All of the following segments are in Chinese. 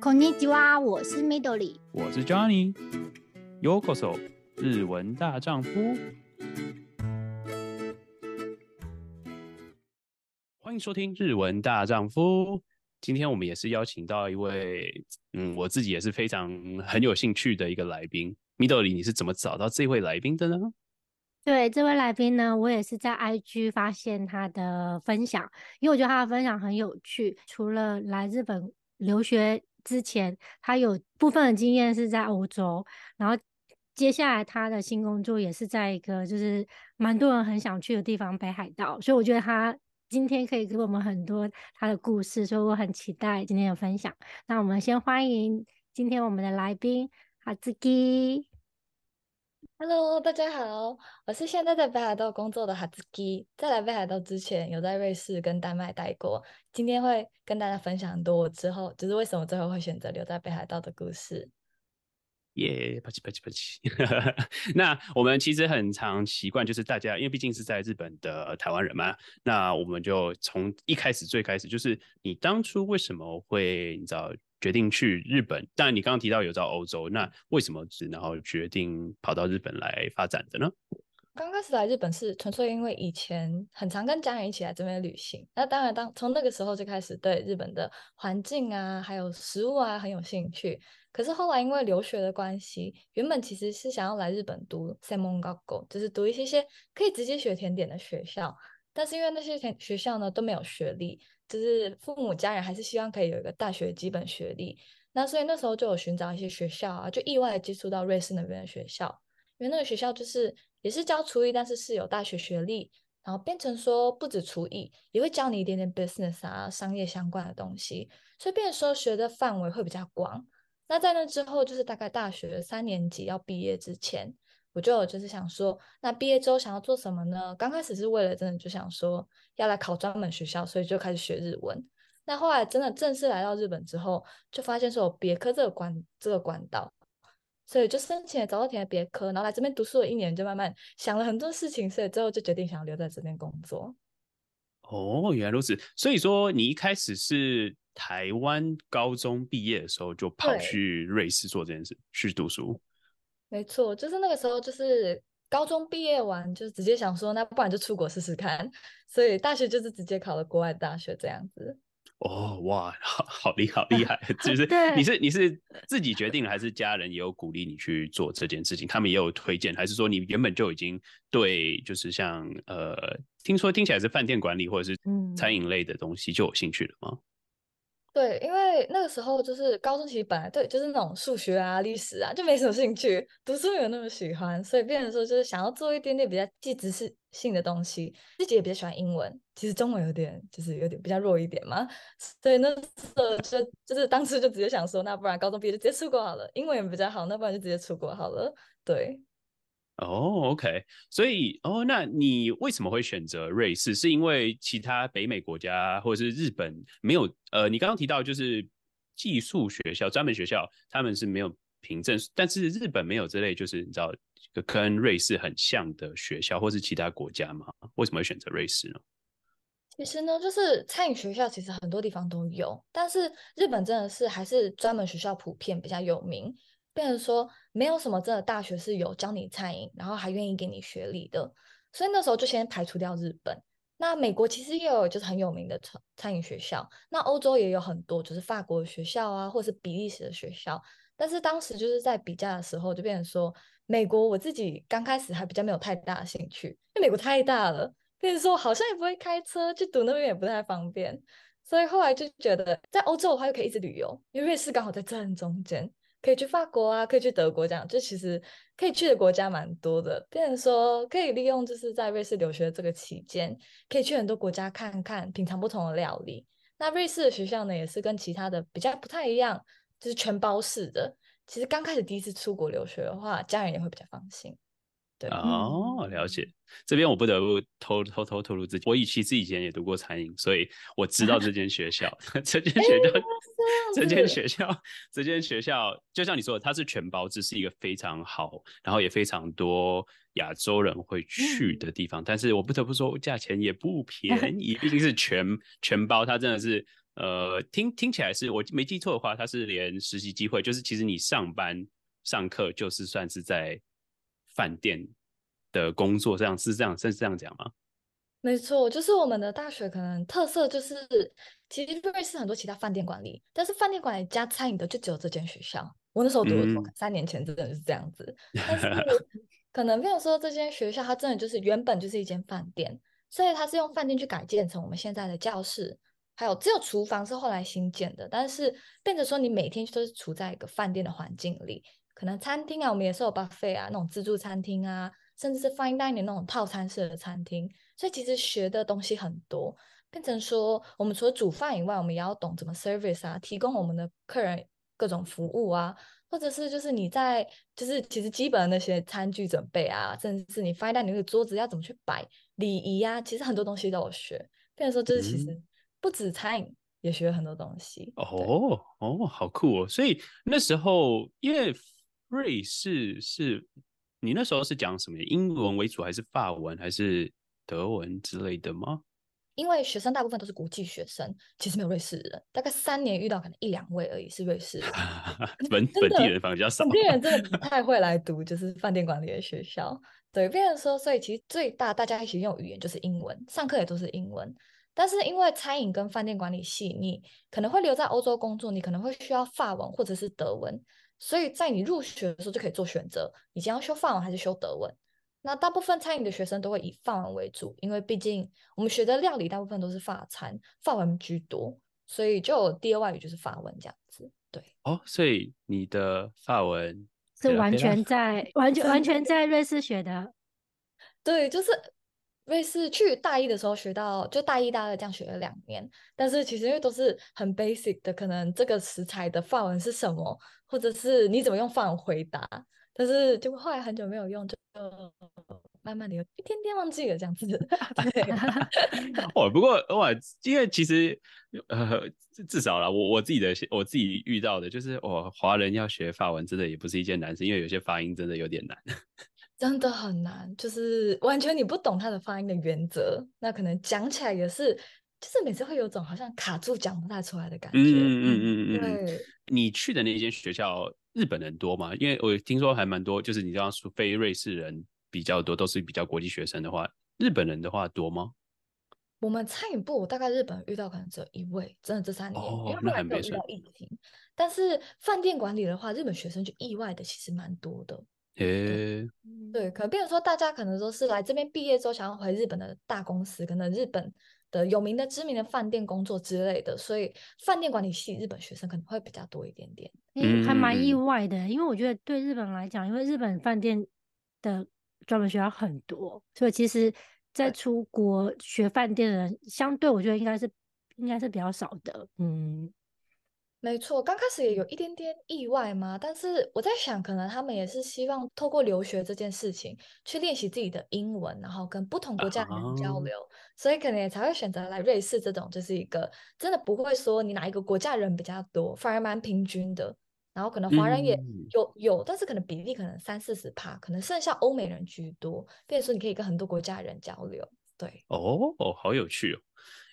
こんにちは，我是 Midori，我是 Johnny。Yokoso，日文大丈夫。欢迎收听日文大丈夫。今天我们也是邀请到一位，嗯，我自己也是非常很有兴趣的一个来宾。Midori，你是怎么找到这位来宾的呢？对，这位来宾呢，我也是在 IG 发现他的分享，因为我觉得他的分享很有趣。除了来日本留学。 之前他有部分的经验是在欧洲，然后接下来他的新工作也是在一个就是蛮多人很想去的地方——北海道。所以我觉得他今天可以给我们很多他的故事，所以我很期待今天的分享。那我们先欢迎今天我们的来宾哈兹基。Hello，大家好，我是现在在北海道工作的哈子基。在来北海道之前，有在瑞士跟丹麦待过。今天会跟大家分享很多我之后就是为什么最后会选择留在北海道的故事。耶，啪叽啪叽啪叽。那我们其实很常习惯，就是大家因为毕竟是在日本的台湾人嘛，那我们就从一开始最开始，就是你当初为什么会你知道？决定去日本，当然你刚刚提到有到欧洲，那为什么只然后决定跑到日本来发展的呢？刚开始来日本是纯粹因为以前很常跟家人一起来这边旅行，那当然当从那个时候就开始对日本的环境啊，还有食物啊很有兴趣。可是后来因为留学的关系，原本其实是想要来日本读専门学校，就是读一些些可以直接学甜点的学校，但是因为那些甜学校呢都没有学历。就是父母家人还是希望可以有一个大学基本学历，那所以那时候就有寻找一些学校啊，就意外的接触到瑞士那边的学校，因为那个学校就是也是教厨艺，但是是有大学学历，然后变成说不止厨艺，也会教你一点点 business 啊商业相关的东西，所以变成说学的范围会比较广。那在那之后，就是大概大学三年级要毕业之前。我就就是想说，那毕业之后想要做什么呢？刚开始是为了真的就想说要来考专门学校，所以就开始学日文。那后来真的正式来到日本之后，就发现说有别科这个管这个管道，所以就申请了早稻田的别科，然后来这边读书了一年，就慢慢想了很多事情，所以最后就决定想要留在这边工作。哦，原来如此。所以说你一开始是台湾高中毕业的时候就跑去瑞士做这件事，去读书。没错，就是那个时候，就是高中毕业完，就直接想说，那不然就出国试试看。所以大学就是直接考了国外大学这样子。哦，哇，好好厉害，好厉害！就是你是你是自己决定了，还是家人也有鼓励你去做这件事情？他们也有推荐，还是说你原本就已经对，就是像呃，听说听起来是饭店管理或者是餐饮类的东西就有兴趣了吗？对，因为那个时候就是高中，其实本来对就是那种数学啊、历史啊就没什么兴趣，读书没有那么喜欢，所以变成说就是想要做一点点比较技知识性的东西，自己也比较喜欢英文，其实中文有点就是有点比较弱一点嘛，所以那时候就就是当时就直接想说，那不然高中毕业就直接出国好了，英文也比较好，那不然就直接出国好了，对。哦、，OK，所以哦，那你为什么会选择瑞士？是因为其他北美国家或者是日本没有？呃，你刚刚提到就是寄宿学校、专门学校，他们是没有凭证，但是日本没有这类，就是你知道跟瑞士很像的学校，或是其他国家吗？为什么会选择瑞士呢？其实呢，就是餐饮学校其实很多地方都有，但是日本真的是还是专门学校普遍比较有名。变成说没有什么真的大学是有教你餐饮，然后还愿意给你学历的，所以那时候就先排除掉日本。那美国其实也有就是很有名的餐餐饮学校，那欧洲也有很多就是法国的学校啊，或是比利时的学校。但是当时就是在比价的时候，就变成说美国我自己刚开始还比较没有太大的兴趣，因为美国太大了，变成说好像也不会开车去读那边也不太方便，所以后来就觉得在欧洲的话又可以一直旅游，因为瑞士刚好在正中间。可以去法国啊，可以去德国，这样就其实可以去的国家蛮多的。变成说可以利用就是在瑞士留学的这个期间，可以去很多国家看看，品尝不同的料理。那瑞士的学校呢，也是跟其他的比较不太一样，就是全包式的。其实刚开始第一次出国留学的话，家人也会比较放心。对哦，了解。这边我不得不偷偷偷透露自己，我以其实以前也读过餐饮，所以我知道这间学校，这间学校，欸、这间学校，这间学校，就像你说的，它是全包制，是一个非常好，然后也非常多亚洲人会去的地方。嗯、但是我不得不说，价钱也不便宜，毕竟是全 全包，它真的是。呃，听听起来是我没记错的话，它是连实习机会，就是其实你上班上课就是算是在饭店的工作，这样是这样是这样讲吗？没错，就是我们的大学可能特色就是，其实瑞士很多其他饭店管理，但是饭店管理加餐饮的就只有这间学校。我那时候读的时候，嗯、三年前真的是这样子，但是可能没有说这间学校它真的就是原本就是一间饭店，所以它是用饭店去改建成我们现在的教室，还有只有厨房是后来新建的，但是变成说你每天都是处在一个饭店的环境里，可能餐厅啊，我们也是有 buffet 啊，那种自助餐厅啊，甚至是 fine dining 那种套餐式的餐厅。所以其实学的东西很多，变成说我们除了煮饭以外，我们也要懂怎么 service 啊，提供我们的客人各种服务啊，或者是就是你在就是其实基本的那些餐具准备啊，甚至是你 fine dining 你那个桌子要怎么去摆礼仪啊，其实很多东西都有学。变成说就是其实不止餐饮，也学了很多东西。嗯、哦哦，好酷哦！所以那时候因为瑞士是你那时候是讲什么英文为主，还是法文，还是？德文之类的吗？因为学生大部分都是国际学生，其实没有瑞士人，大概三年遇到可能一两位而已是瑞士人 本本地人反而比较少。本地人真的不太会来读，就是饭店管理的学校。对，变成说，所以其实最大大家一起用语言就是英文，上课也都是英文。但是因为餐饮跟饭店管理系，你可能会留在欧洲工作，你可能会需要法文或者是德文，所以在你入学的时候就可以做选择，你将要修法文还是修德文。那大部分餐饮的学生都会以法文为主，因为毕竟我们学的料理大部分都是法餐，法文居多，所以就有第二外语就是法文这样子。对，哦，所以你的法文是完全在完全完全 在瑞士学的。对，就是瑞士去大一的时候学到，就大一大二这样学了两年，但是其实因为都是很 basic 的，可能这个食材的范文是什么，或者是你怎么用范文回答。但是就后来很久没有用，就慢慢的有一天天忘记了这样子。对 哦，不过哇，因为其实呃，至少啦，我我自己的我自己遇到的就是，哦，华人要学法文真的也不是一件难事，因为有些发音真的有点难，真的很难，就是完全你不懂它的发音的原则，那可能讲起来也是，就是每次会有种好像卡住讲不太出来的感觉。嗯嗯嗯嗯嗯。对，你去的那间学校。日本人多吗？因为我听说还蛮多，就是你这样说，非瑞士人比较多，都是比较国际学生的话，日本人的话多吗？我们餐饮部大概日本遇到可能只有一位，真的这三年，哦、因为后来没有遇到疫情。但是饭店管理的话，日本学生就意外的其实蛮多的。诶、欸，对，可能比如说大家可能都是来这边毕业之后想要回日本的大公司，可能日本。的有名的知名的饭店工作之类的，所以饭店管理系日本学生可能会比较多一点点。嗯，还蛮意外的，因为我觉得对日本来讲，因为日本饭店的专门学校很多，所以其实在出国学饭店的人，相对我觉得应该是应该是比较少的。嗯。没错，刚开始也有一点点意外嘛，但是我在想，可能他们也是希望透过留学这件事情去练习自己的英文，然后跟不同国家的人交流，uh -huh. 所以可能也才会选择来瑞士这种，就是一个真的不会说你哪一个国家人比较多，反而蛮平均的。然后可能华人也有、嗯、有，但是可能比例可能三四十趴，可能剩下欧美人居多，变成说你可以跟很多国家的人交流。对，哦哦，好有趣哦。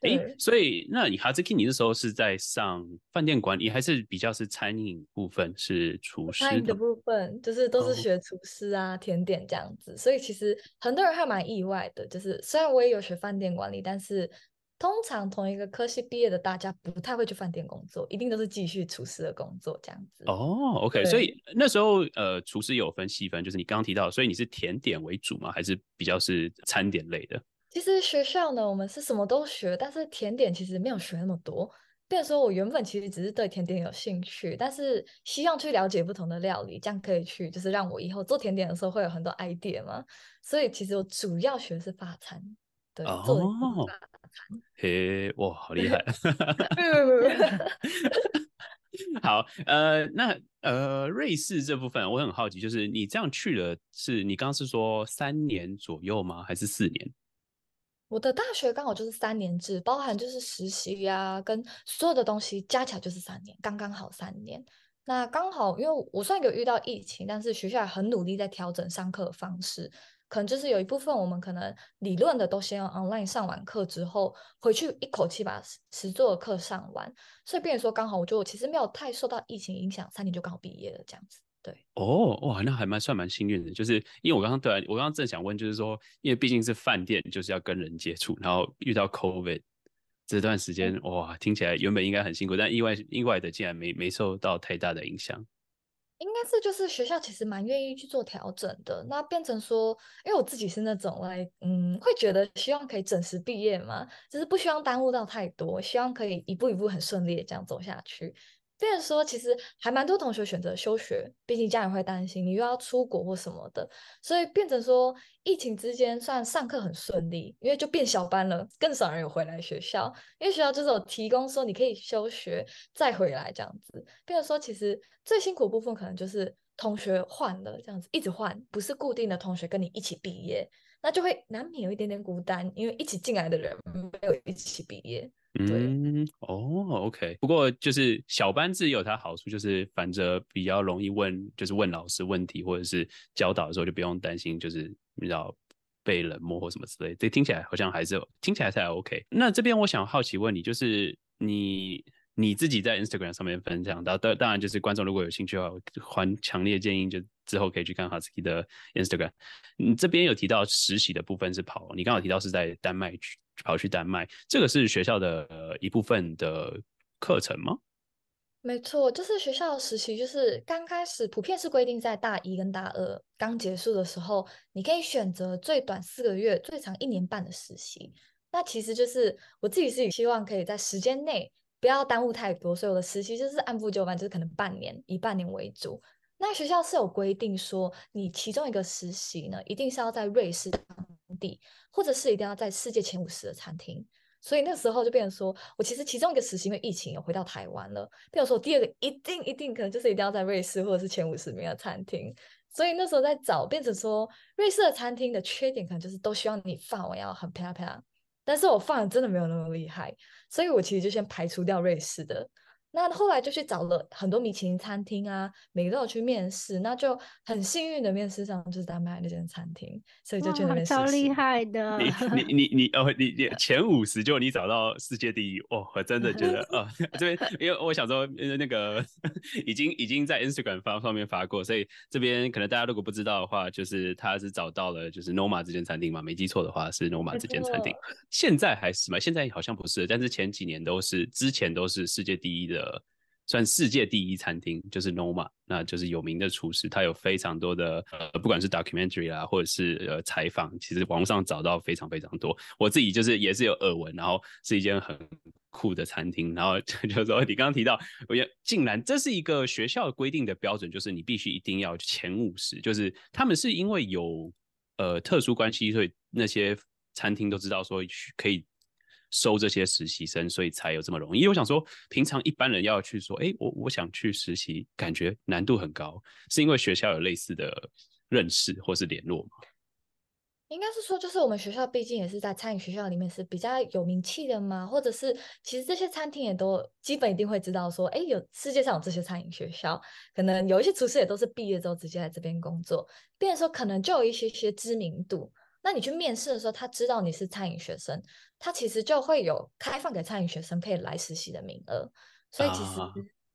哎，所以那你哈兹 k 你那时候是在上饭店管理，还是比较是餐饮部分是厨师？餐饮的部分就是都是学厨师啊、哦、甜点这样子，所以其实很多人还蛮意外的。就是虽然我也有学饭店管理，但是通常同一个科系毕业的大家不太会去饭店工作，一定都是继续厨师的工作这样子。哦，OK，所以那时候呃，厨师有分细分，就是你刚刚提到，所以你是甜点为主吗？还是比较是餐点类的？其实学校呢，我们是什么都学，但是甜点其实没有学那么多。变成说我原本其实只是对甜点有兴趣，但是希望去了解不同的料理，这样可以去就是让我以后做甜点的时候会有很多 idea 嘛。所以其实我主要学的是法餐，对，哦、做法餐。嘿，哇，好厉害！好，呃，那呃，瑞士这部分我很好奇，就是你这样去了，是你刚刚是说三年左右吗？还是四年？我的大学刚好就是三年制，包含就是实习呀、跟所有的东西加起来就是三年，刚刚好三年。那刚好，因为我虽然有遇到疫情，但是学校很努力在调整上课方式，可能就是有一部分我们可能理论的都先用 online 上完课之后，回去一口气把实作的课上完，所以变成说刚好我就其实没有太受到疫情影响，三年就刚好毕业了这样子。对，哦，哇，那还蛮算蛮幸运的，就是因为我刚刚对我刚刚正想问，就是说，因为毕竟是饭店，就是要跟人接触，然后遇到 COVID 这段时间，哇，听起来原本应该很辛苦，但意外意外的竟然没没受到太大的影响。应该是就是学校其实蛮愿意去做调整的，那变成说，因为我自己是那种来，嗯，会觉得希望可以准时毕业嘛，就是不希望耽误到太多，希望可以一步一步很顺利的这样走下去。变成说，其实还蛮多同学选择休学，毕竟家人会担心你又要出国或什么的，所以变成说，疫情之间算上课很顺利，因为就变小班了，更少人有回来学校，因为学校就是有提供说你可以休学再回来这样子。变成说，其实最辛苦的部分可能就是同学换了这样子，一直换，不是固定的同学跟你一起毕业，那就会难免有一点点孤单，因为一起进来的人没有一起毕业。嗯，哦，OK。不过就是小班制有它好处，就是反正比较容易问，就是问老师问题或者是教导的时候就不用担心，就是比较被冷漠或什么之类。这听起来好像还是听起来才 OK。那这边我想好奇问你，就是你你自己在 Instagram 上面分享到，当当然就是观众如果有兴趣的话，我还强烈建议就之后可以去看 Hazuki 的 Instagram。你这边有提到实习的部分是跑，你刚好提到是在丹麦去。跑去丹麦，这个是学校的一部分的课程吗？没错，就是学校的实习，就是刚开始普遍是规定在大一跟大二刚结束的时候，你可以选择最短四个月、最长一年半的实习。那其实就是我自己是希望可以在时间内不要耽误太多，所以我的实习就是按部就班，就是可能半年，以半年为主。那学校是有规定说，你其中一个实习呢，一定是要在瑞士地，或者是一定要在世界前五十的餐厅。所以那时候就变成说，我其实其中一个实习因为疫情有回到台湾了，变成说第二个一定一定可能就是一定要在瑞士或者是前五十名的餐厅。所以那时候在找，变成说瑞士的餐厅的缺点可能就是都希望你法文要很漂亮，但是我法文真的没有那么厉害，所以我其实就先排除掉瑞士的。那后来就去找了很多米其林餐厅啊，每个都有去面试，那就很幸运的面试上就是丹麦那间餐厅，所以就觉得超厉害的。你 你你你哦，你你前五十就你找到世界第一哦，我真的觉得哦，这边因为我想说那个 已经已经在 Instagram 发上面发过，所以这边可能大家如果不知道的话，就是他是找到了就是 Noma 这间餐厅嘛，没记错的话是 Noma 这间餐厅，现在还是吗？现在好像不是，但是前几年都是，之前都是世界第一的。呃，算世界第一餐厅就是 Noma，那就是有名的厨师，他有非常多的呃，不管是 documentary 啊，或者是呃采访，其实网上找到非常非常多。我自己就是也是有耳闻，然后是一间很酷的餐厅，然后 就说你刚刚提到，我觉得竟然这是一个学校规定的标准，就是你必须一定要前五十，就是他们是因为有呃特殊关系，所以那些餐厅都知道说可以。收这些实习生，所以才有这么容易。因为我想说，平常一般人要去说，哎，我我想去实习，感觉难度很高，是因为学校有类似的认识或是联络吗？应该是说，就是我们学校毕竟也是在餐饮学校里面是比较有名气的嘛，或者是其实这些餐厅也都基本一定会知道说，哎，有世界上有这些餐饮学校，可能有一些厨师也都是毕业之后直接来这边工作，变成说可能就有一些些知名度。那你去面试的时候，他知道你是餐饮学生，他其实就会有开放给餐饮学生可以来实习的名额。所以其实、啊、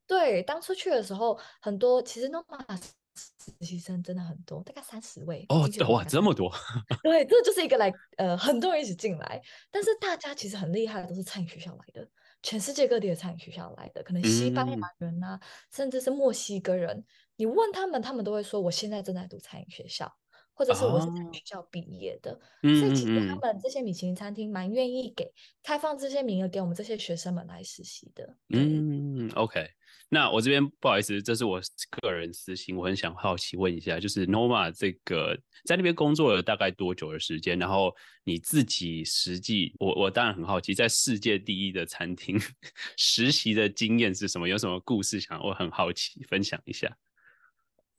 对当初去的时候，很多其实 Noma 实习生真的很多，大概三十位哦，哇，这么多！对，这就是一个来呃，很多人一起进来，但是大家其实很厉害的，都是餐饮学校来的，全世界各地的餐饮学校来的，可能西班牙人啊，嗯、甚至是墨西哥人，你问他们，他们都会说，我现在正在读餐饮学校。或者是我是在学校毕业的，哦、所以其实他们这些米其林餐厅蛮愿意给开放这些名额给我们这些学生们来实习的。嗯，OK，那我这边不好意思，这是我个人私心，我很想好奇问一下，就是 Noma 这个在那边工作了大概多久的时间？然后你自己实际，我我当然很好奇，在世界第一的餐厅 实习的经验是什么？有什么故事想我很好奇分享一下？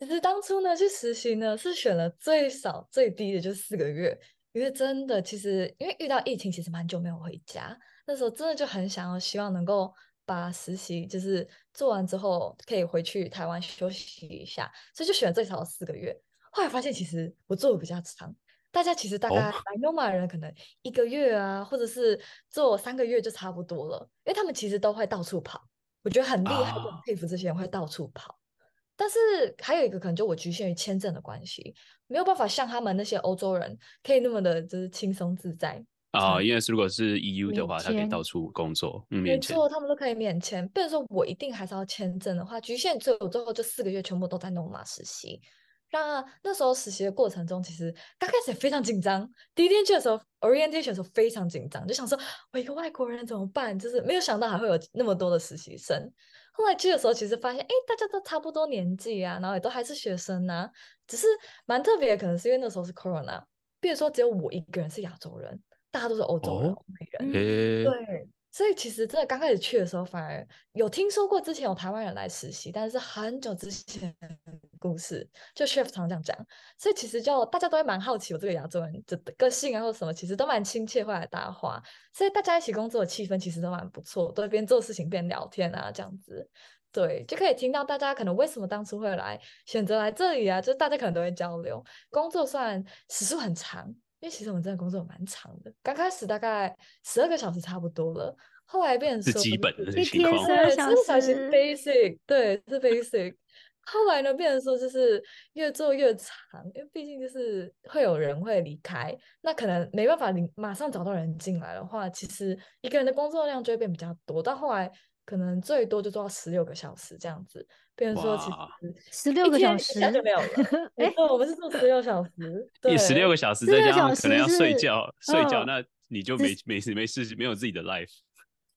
其实当初呢，去实习呢是选了最少最低的，就是四个月，因为真的其实因为遇到疫情，其实蛮久没有回家，那时候真的就很想要希望能够把实习就是做完之后可以回去台湾休息一下，所以就选了最少的四个月。后来发现其实我做的比较长，大家其实大概来 Noma 的人可能一个月啊，或者是做三个月就差不多了，因为他们其实都会到处跑，我觉得很厉害，很佩服这些人会到处跑。但是还有一个可能就我局限于签证的关系，没有办法像他们那些欧洲人可以那么的就是轻松自在。啊、哦，因为如果是 EU 的话，他可以到处工作，嗯，没错，他们都可以免签。比如说我一定还是要签证的话，局限最后最后就四个月全部都在 Noma 实习。那那时候实习的过程中，其实刚开始也非常紧张。第一天去的时候，orientation 的时候非常紧张，就想说我一个外国人怎么办？就是没有想到还会有那么多的实习生。后来去的时候，其实发现，哎，大家都差不多年纪啊，然后也都还是学生啊，只是蛮特别的，可能是因为那时候是 corona，比如说只有我一个人是亚洲人。大家都是欧洲人、欧、哦、美人，嗯、对，所以其实真的刚开始去的时候，反而有听说过之前有台湾人来实习，但是很久之前的故事，就 chef 常这样讲，所以其实就大家都会蛮好奇我这个亚洲人的个性啊，或什么，其实都蛮亲切，会来搭话，所以大家一起工作的气氛其实都蛮不错，都边做事情边聊天啊，这样子，对，就可以听到大家可能为什么当初会来选择来这里啊，就大家可能都会交流，工作算时数很长。因为其实我们真的工作蛮长的，刚开始大概十二个小时差不多了，后来变成说是基本的一天十二小时，basic，对，是 basic。后来呢，变成说就是越做越长，因为毕竟就是会有人会离开，那可能没办法，你马上找到人进来的话，其实一个人的工作量就会变比较多，到后来可能最多就做到十六个小时这样子。变成说其实十六个小时就没有了。哎、欸，我们是做十六小时，对十六个小时再加上可能要睡觉，睡觉那你就没没事没事没有自己的 life。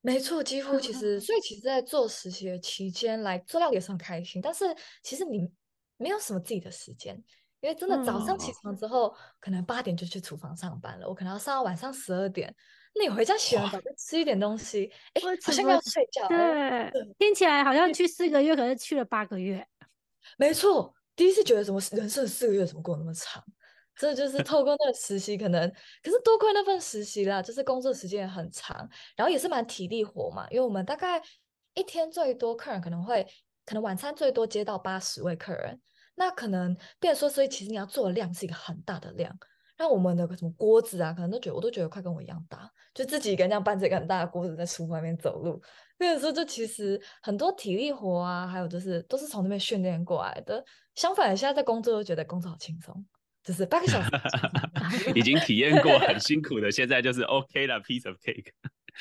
没错，几乎其实，所以其实，在做实习的期间来做料理也是很开心，但是其实你没有什么自己的时间，因为真的早上起床之后，可能八点就去厨房上班了，我可能要上到晚上十二点。那你回家洗完澡再吃一点东西，哎，好像要睡觉。对，听起来好像去四个月，可是去了八个月。没错，第一次觉得什么人生四个月怎么过那么长？真的就是透过那个实习，可能可是多亏那份实习啦，就是工作时间也很长，然后也是蛮体力活嘛，因为我们大概一天最多客人可能会，可能晚餐最多接到八十位客人，那可能变说，所以其实你要做的量是一个很大的量。那我们的什么锅子啊，可能都觉得我都觉得快跟我一样大，就自己一个人这样搬着一个很大的锅子在厨房外面走路。那个时候就其实很多体力活啊，还有就是都是从那边训练过来的。相反，现在在工作都觉得工作好轻松，就是八个小时 已经体验过很辛苦的，现在就是 OK 了，piece of cake。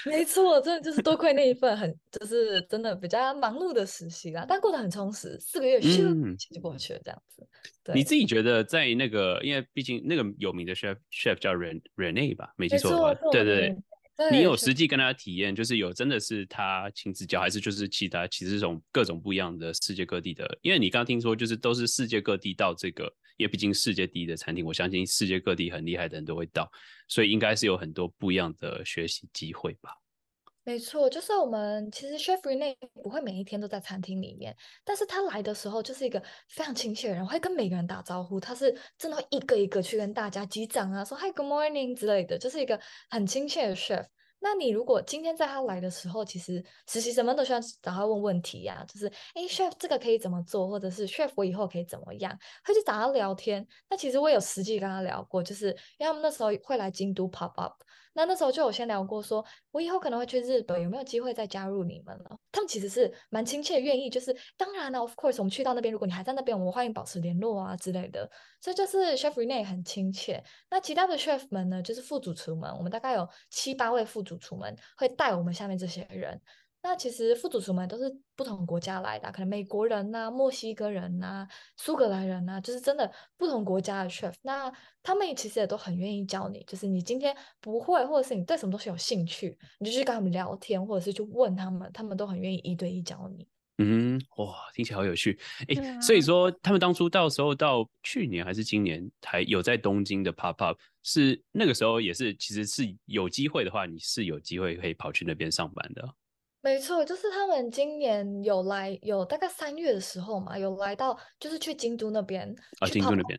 没错，真的就是多亏那一份很就是真的比较忙碌的实习啦，但过得很充实，四个月咻就过去了这样子。对你自己觉得在那个，因为毕竟那个有名的 chef chef 叫 Renee 吧，没记错的话，对对对，对你有实际跟他体验，就是有真的是他亲自教，还是就是其他其实这种各种不一样的世界各地的？因为你刚刚听说就是都是世界各地到这个，因为毕竟世界第一的餐厅，我相信世界各地很厉害的人都会到。所以应该是有很多不一样的学习机会吧？没错，就是我们其实 Chef Rene 不会每一天都在餐厅里面，但是他来的时候就是一个非常亲切的人，会跟每个人打招呼。他是真的会一个一个去跟大家击掌啊，说 Hi Good Morning 之类的，就是一个很亲切的 chef。那你如果今天在他来的时候，其实实习生们都需要找他问问题呀、就是哎，chef 这个可以怎么做，或者是 chef 我以后可以怎么样，会去找他聊天。那其实我有实际跟他聊过，就是因为他们那时候会来京都 pop up。那那时候就有先聊过说，我以后可能会去日本，有没有机会再加入你们了？他们其实是蛮亲切，愿意就是当然了，of course，我们去到那边，如果你还在那边，我们欢迎保持联络啊之类的。所以就是 Chef Rene 很亲切。那其他的 chef 们呢，就是副主厨们，我们大概有七八位副主厨们会带我们下面这些人。那其实副主厨们都是不同国家来的，可能美国人呐、啊、墨西哥人呐、啊、苏格兰人呐、啊，就是真的不同国家的 chef。那他们其实也都很愿意教你，就是你今天不会，或者是你对什么东西有兴趣，你就去跟他们聊天，或者是去问他们，他们都很愿意一对一教你。嗯，哇，听起来好有趣。哎、所以说他们当初到时候到去年还是今年还有在东京的 pop up，是那个时候也是其实是有机会的话，你是有机会可以跑去那边上班的。没错，就是他们今年有来，有大概三月的时候嘛，有来到，就是去京都那边啊，京都那边，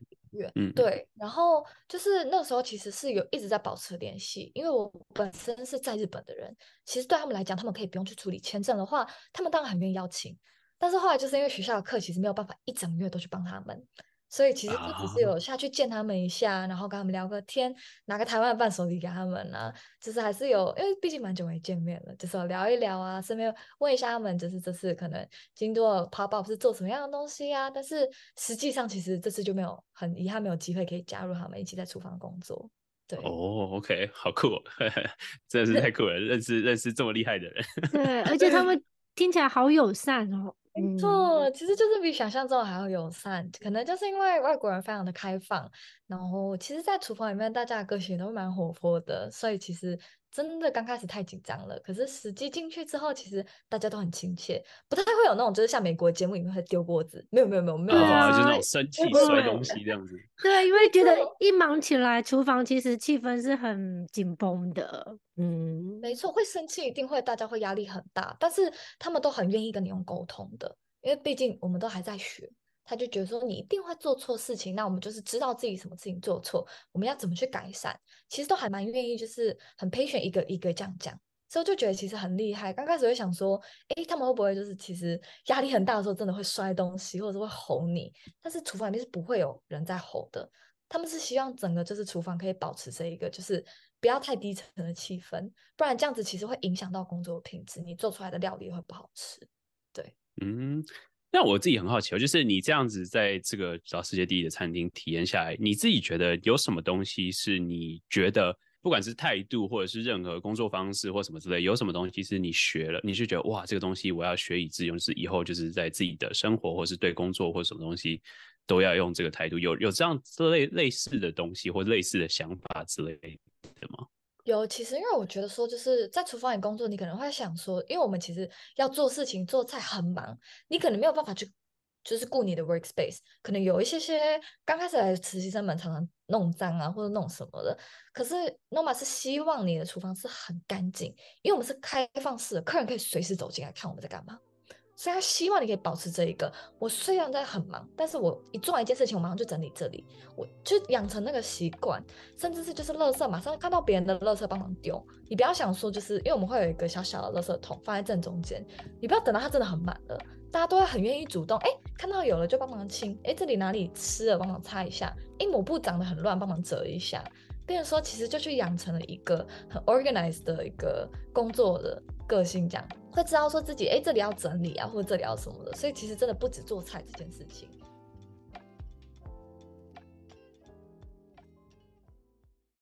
嗯，对，然后就是那时候其实是有一直在保持联系，因为我本身是在日本的人，其实对他们来讲，他们可以不用去处理签证的话，他们当然很愿意邀请，但是后来就是因为学校的课其实没有办法一整月都去帮他们。所以其实就只是有下去见他们一下，啊、然后跟他们聊个天，拿个台湾的伴手礼给他们啊，就是还是有，因为毕竟蛮久没见面了，就是聊一聊啊，顺便问一下他们，就是这次可能京都 pop up 是做什么样的东西啊？但是实际上其实这次就没有，很遗憾没有机会可以加入他们一起在厨房工作。对哦，OK，好酷，哦真的是太酷了，认识认识这么厉害的人。对，而且他 们听起来好友善哦。没错，其实就是比想象中还要友善，可能就是因为外国人非常的开放，然后其实，在厨房里面大家的个性都蛮活泼的，所以其实真的刚开始太紧张了。可是实际进去之后，其实大家都很亲切，不太会有那种就是像美国节目里面会丢锅子，没有没有没有没有，啊、就是那种生气摔东西这样子。对，因为觉得一忙起来，厨房其实气氛是很紧绷的。嗯，没错，会生气一定会，大家会压力很大，但是他们都很愿意跟你用沟通的，因为毕竟我们都还在学，他就觉得说你一定会做错事情，那我们就是知道自己什么事情做错，我们要怎么去改善，其实都还蛮愿意，就是很 patient 一个一个这样讲，所以就觉得其实很厉害。刚开始会想说，哎，他们会不会就是其实压力很大的时候真的会摔东西，或者是会吼你？但是厨房里面是不会有人在吼的，他们是希望整个就是厨房可以保持这一个就是。不要太低沉的气氛，不然这样子其实会影响到工作品质，你做出来的料理会不好吃。对，嗯，那我自己很好奇，就是你这样子在这个找世界第一的餐厅体验下来，你自己觉得有什么东西是你觉得不管是态度或者是任何工作方式或什么之类，有什么东西是你学了，你是觉得哇，这个东西我要学以致用，是以后就是在自己的生活或是对工作或什么东西都要用这个态度，有有这样这类类似的东西或类似的想法之类的吗。有，其实因为我觉得说，就是在厨房里工作，你可能会想说，因为我们其实要做事情、做菜很忙，你可能没有办法去，就是顾你的 workspace，可能有一些些刚开始来的实习生们常常弄脏啊，或者弄什么的。可是 Noma 是希望你的厨房是很干净，因为我们是开放式的，客人可以随时走进来看我们在干嘛。所以他希望你可以保持这一个。我虽然在很忙，但是我一做完一件事情，我马上就整理这里，我就养成那个习惯，甚至是就是垃圾，马上看到别人的垃圾帮忙丢。你不要想说，就是因为我们会有一个小小的垃圾桶放在正中间，你不要等到它真的很满了，大家都会很愿意主动，哎，看到有了就帮忙清，哎，这里哪里湿了帮忙擦一下，哎，抹布长得很乱帮忙折一下。变成说，其实就去养成了一个很 organized 的一个工作的个性，这样会知道说自己哎，这里要整理啊，或者这里要什么的。所以其实真的不止做菜这件事情，